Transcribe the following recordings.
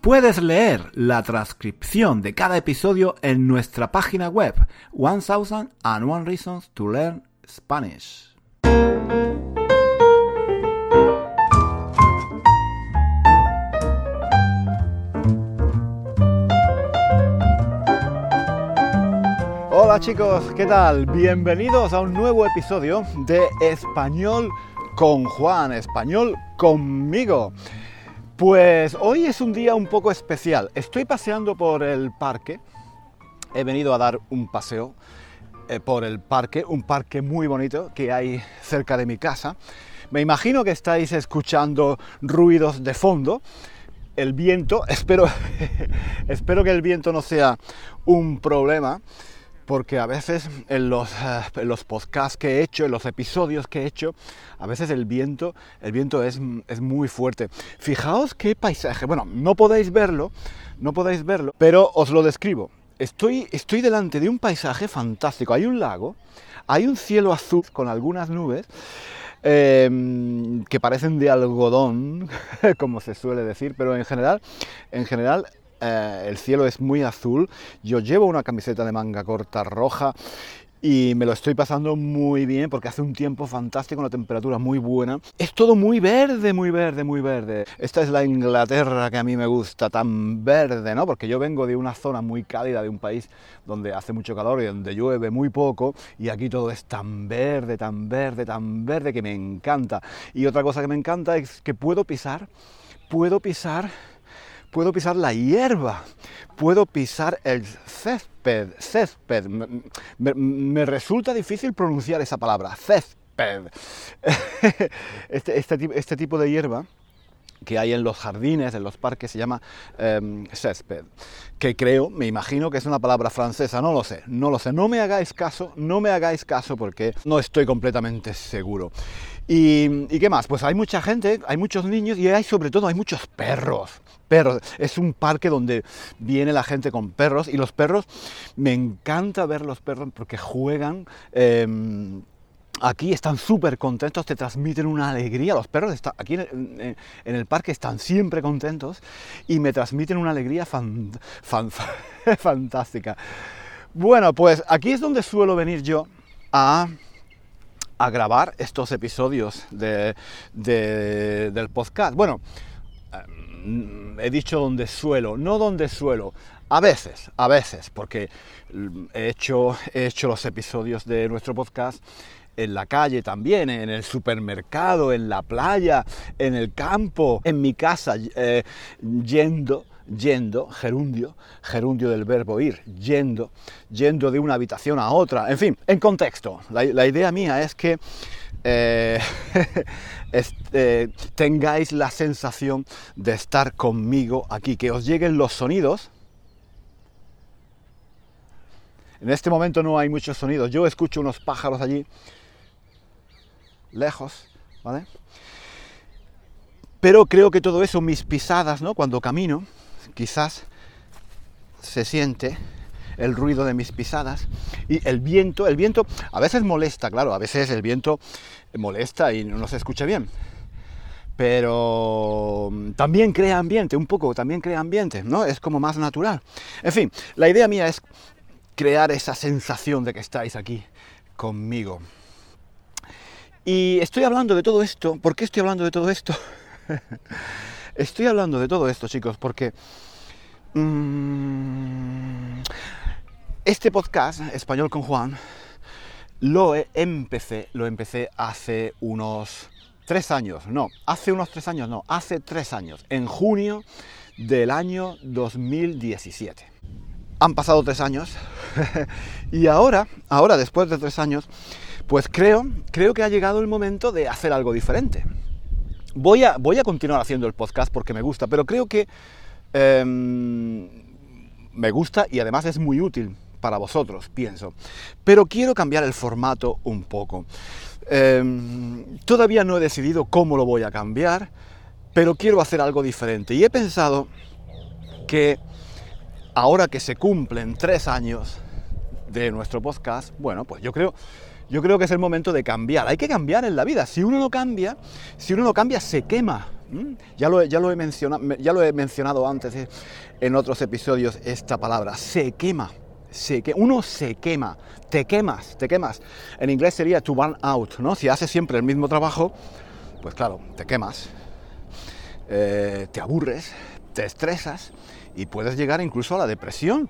Puedes leer la transcripción de cada episodio en nuestra página web 1001 Reasons to Learn Spanish. Hola chicos, ¿qué tal? Bienvenidos a un nuevo episodio de Español con Juan, Español conmigo. Pues hoy es un día un poco especial. Estoy paseando por el parque. He venido a dar un paseo eh, por el parque, un parque muy bonito que hay cerca de mi casa. Me imagino que estáis escuchando ruidos de fondo. El viento, espero, espero que el viento no sea un problema porque a veces en los, eh, los, podcasts que he hecho, en los episodios que he hecho, a veces el viento, el viento es, es, muy fuerte. Fijaos qué paisaje, bueno, no podéis verlo, no podéis verlo, pero os lo describo. Estoy, estoy delante de un paisaje fantástico, hay un lago, hay un cielo azul con algunas nubes, em, que parecen de algodón, como se suele decir, pero en general, en general eh, el cielo es muy azul, yo llevo una camiseta de manga corta roja y me lo estoy pasando muy bien porque hace un tiempo fantástico, una temperatura muy buena. Es todo muy verde, muy verde, muy verde. Esta es la Inglaterra que a mí me gusta, tan verde, ¿no? Porque yo vengo de una zona muy cálida, de un país donde hace mucho calor y donde llueve muy poco, y aquí todo es tan verde, tan verde, tan verde que me encanta. Y otra cosa que me encanta es que puedo pisar, puedo pisar puedo pisar la hierba, puedo pisar el césped, césped. Me, resulta difícil pronunciar esa palabra, césped. Este, este, este, tipo de hierba que hay en los jardines, en los parques, se llama em, césped, que creo, me imagino que es una palabra francesa, no lo sé, no lo sé, no me hagáis caso, no me hagáis caso porque no estoy completamente seguro. ¿Y, ¿Y, qué más? Pues hay mucha gente, hay muchos niños y hay sobre todo hay muchos perros perros. Es un parque donde viene la gente con perros y los perros, me encanta ver los perros porque juegan. Em, aquí están súper contentos, te transmiten una alegría. Los perros están, aquí en, el parque están siempre contentos y me transmiten una alegría fantástica. Bueno, pues aquí es donde suelo venir yo a, grabar estos episodios del podcast. Bueno, he dicho donde suelo, no donde suelo. A veces, a veces, porque he hecho, he hecho los episodios de nuestro podcast en la calle también, en el supermercado, en la playa, en el campo, en mi casa, eh, yendo, yendo, gerundio, gerundio del verbo ir, yendo, yendo de una habitación a otra, en fin, en contexto. la idea mía es que eh, este, tengáis la sensación de estar conmigo aquí, que os lleguen los sonidos. En este momento no hay muchos sonidos, yo escucho unos pájaros allí, lejos, ¿vale? Pero creo que todo eso, mis pisadas, ¿no? Cuando camino, quizás se siente el ruido de mis pisadas y el viento, el viento a veces molesta, claro, a veces el viento molesta y no se escucha bien. Pero también crea ambiente, un poco, también crea ambiente, ¿no? Es como más natural. En fin, la idea mía es crear esa sensación de que estáis aquí conmigo. Y estoy hablando de todo esto, ¿por qué estoy hablando de todo esto? estoy hablando de todo esto, chicos, porque mmm, este podcast, Español con Juan, lo empecé, lo empecé hace unos tres años, no, hace unos tres años, no, hace tres años, en junio del año 2017. Han pasado tres años y ahora, ahora después de tres años, pues creo, creo que ha llegado el momento de hacer algo diferente. Voy a, voy a continuar haciendo el podcast porque me gusta, pero creo que em, me gusta y además es muy útil para vosotros, pienso. Pero quiero cambiar el formato un poco. Em, todavía no he decidido cómo lo voy a cambiar, pero quiero hacer algo diferente. Y he pensado que ahora que se cumplen tres años de nuestro podcast, bueno, pues yo creo, yo creo que es el momento de cambiar. Hay que cambiar en la vida. Si uno no cambia, si uno no cambia, se quema. Ya lo, ya lo, he, mencionado, ya lo he mencionado antes eh, en otros episodios esta palabra, se quema. Se que, uno se quema, te quemas, te quemas. En inglés sería to burn out, ¿no? Si haces siempre el mismo trabajo, pues claro, te quemas, eh, te aburres, te estresas y puedes llegar incluso a la depresión.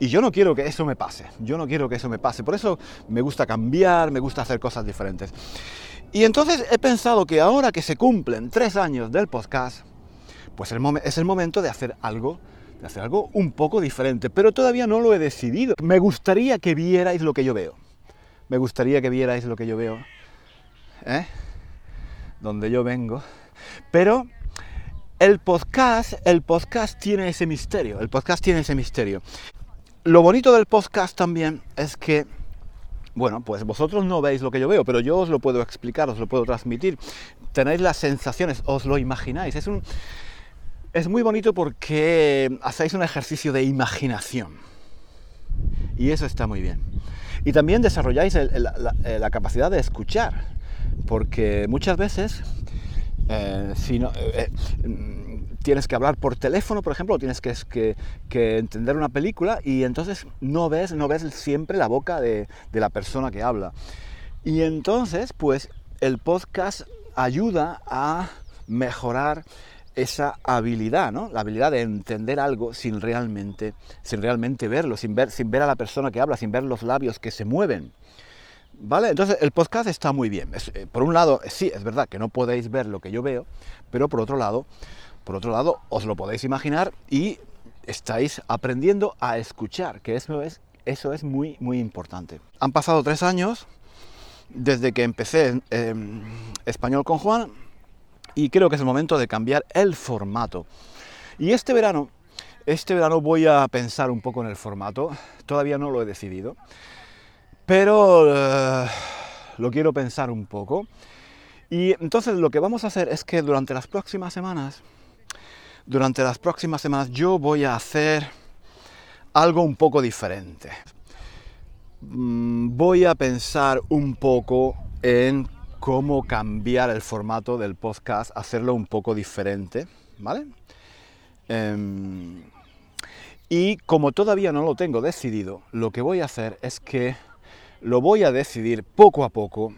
Y yo no quiero que eso me pase, yo no quiero que eso me pase. Por eso me gusta cambiar, me gusta hacer cosas diferentes. Y entonces he pensado que ahora que se cumplen tres años del podcast, pues es el momento de hacer algo, de hacer algo un poco diferente, pero todavía no lo he decidido. Me gustaría que vierais lo que yo veo. Me gustaría que vierais lo que yo veo, ¿eh? Donde yo vengo. Pero el podcast, el podcast tiene ese misterio, el podcast tiene ese misterio. Lo bonito del podcast también es que bueno, pues vosotros no veis lo que yo veo, pero yo os lo puedo explicar, os lo puedo transmitir. Tenéis las sensaciones, os lo imagináis. Es, un, es muy bonito porque hacéis un ejercicio de imaginación. Y eso está muy bien. Y también desarrolláis la, capacidad de escuchar, porque muchas veces, eh, si no, eh, tienes que hablar por teléfono, por ejemplo, o tienes que, entender una película y entonces no ves, no ves siempre la boca de, la persona que habla. Y entonces, pues, el podcast ayuda a mejorar esa habilidad, ¿no? La habilidad de entender algo sin realmente, sin realmente verlo, sin ver, sin ver a la persona que habla, sin ver los labios que se mueven. ¿Vale? Entonces el podcast está muy bien. Eh, por un lado, sí, es verdad que no podéis ver lo que yo veo, pero por otro lado, por otro lado, os lo podéis imaginar y estáis aprendiendo a escuchar, que eso es, eso es muy, muy importante. Han pasado tres años desde que empecé em, español con Juan y creo que es el momento de cambiar el formato. Y este verano, este verano voy a pensar un poco en el formato, todavía no lo he decidido, pero eh, lo quiero pensar un poco. Y entonces lo que vamos a hacer es que durante las próximas semanas durante las próximas semanas yo voy a hacer algo un poco diferente. Mm, voy a pensar un poco en cómo cambiar el formato del podcast, hacerlo un poco diferente, ¿vale? Em, y como todavía no lo tengo decidido, lo que voy a hacer es que lo voy a decidir poco a poco,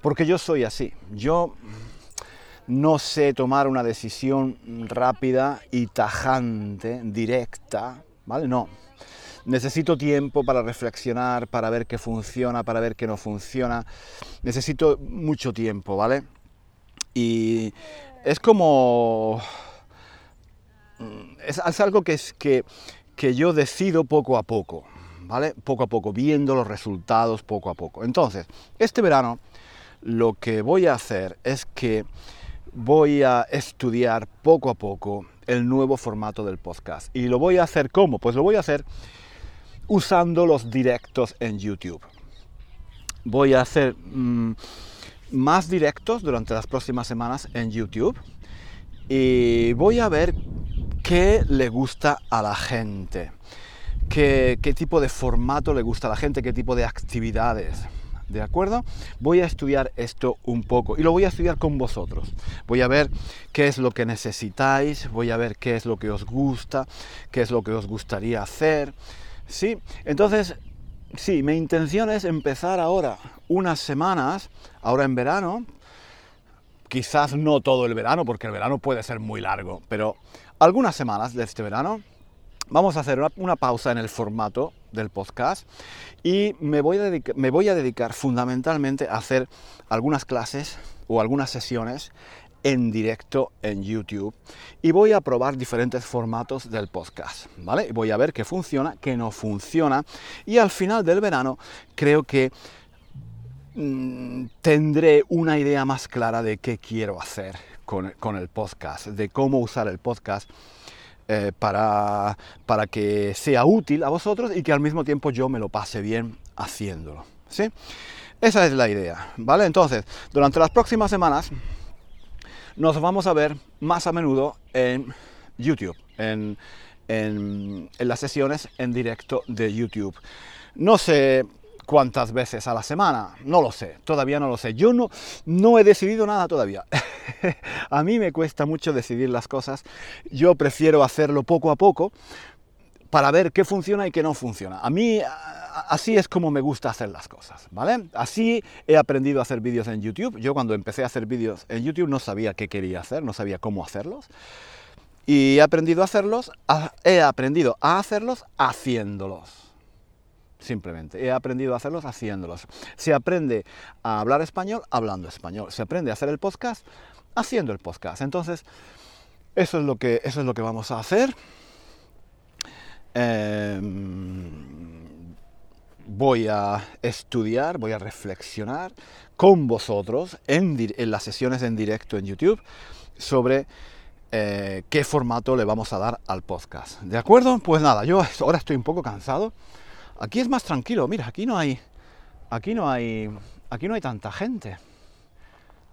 porque yo soy así. Yo no sé tomar una decisión rápida y tajante, directa, ¿vale? No. Necesito tiempo para reflexionar, para ver qué funciona, para ver qué no funciona. Necesito mucho tiempo, ¿vale? Y es como... Es, algo que, es, que, que yo decido poco a poco, ¿vale? Poco a poco, viendo los resultados poco a poco. Entonces, este verano lo que voy a hacer es que voy a estudiar poco a poco el nuevo formato del podcast. ¿Y lo voy a hacer cómo? Pues lo voy a hacer usando los directos en YouTube. Voy a hacer mm, más directos durante las próximas semanas en YouTube y voy a ver qué le gusta a la gente, qué, qué tipo de formato le gusta a la gente, qué tipo de actividades. ¿De acuerdo? Voy a estudiar esto un poco y lo voy a estudiar con vosotros. Voy a ver qué es lo que necesitáis, voy a ver qué es lo que os gusta, qué es lo que os gustaría hacer. ¿Sí? Entonces, sí, mi intención es empezar ahora unas semanas, ahora en verano, quizás no todo el verano, porque el verano puede ser muy largo, pero algunas semanas de este verano vamos a hacer una, pausa en el formato del podcast y me voy, a dedicar fundamentalmente a hacer algunas clases o algunas sesiones en directo en YouTube y voy a probar diferentes formatos del podcast, ¿vale? Voy a ver qué funciona, qué no funciona y al final del verano creo que mm, tendré una idea más clara de qué quiero hacer con el podcast, de cómo usar el podcast eh, para, para que sea útil a vosotros y que al mismo tiempo yo me lo pase bien haciéndolo. ¿sí? Esa es la idea, ¿vale? Entonces, durante las próximas semanas nos vamos a ver más a menudo en YouTube, en, en, las sesiones en directo de YouTube. No sé cuántas veces a la semana, no lo sé, todavía no lo sé. Yo no, no he decidido nada todavía. a mí me cuesta mucho decidir las cosas. Yo prefiero hacerlo poco a poco para ver qué funciona y qué no funciona. A mí así es como me gusta hacer las cosas, ¿vale? Así he aprendido a hacer vídeos en YouTube. Yo cuando empecé a hacer vídeos en YouTube no sabía qué quería hacer, no sabía cómo hacerlos. Y he aprendido a hacerlos, he aprendido a hacerlos haciéndolos. Simplemente, he aprendido a hacerlos haciéndolos. Se aprende a hablar español hablando español. Se aprende a hacer el podcast haciendo el podcast. Entonces, eso es lo que, eso es lo que vamos a hacer. Em, voy a estudiar, voy a reflexionar con vosotros en, en las sesiones en directo en YouTube sobre eh, qué formato le vamos a dar al podcast. ¿De acuerdo? Pues nada, yo ahora estoy un poco cansado. Aquí es más tranquilo, mira, aquí no hay. Aquí no hay. Aquí no hay tanta gente.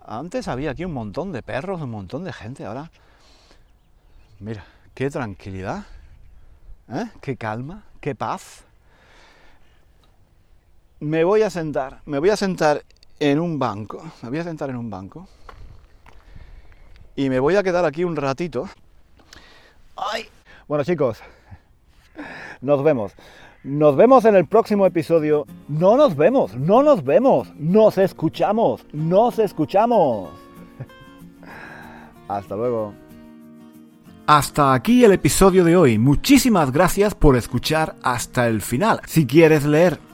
Antes había aquí un montón de perros, un montón de gente. Ahora. Mira, qué tranquilidad. ¿eh? Qué calma, qué paz. Me voy a sentar, me voy a sentar en un banco. Me voy a sentar en un banco y me voy a quedar aquí un ratito. ¡Ay! Bueno chicos, nos vemos. Nos vemos en el próximo episodio. No nos vemos, no nos vemos. Nos escuchamos, nos escuchamos. Hasta luego. Hasta aquí el episodio de hoy. Muchísimas gracias por escuchar hasta el final. Si quieres leer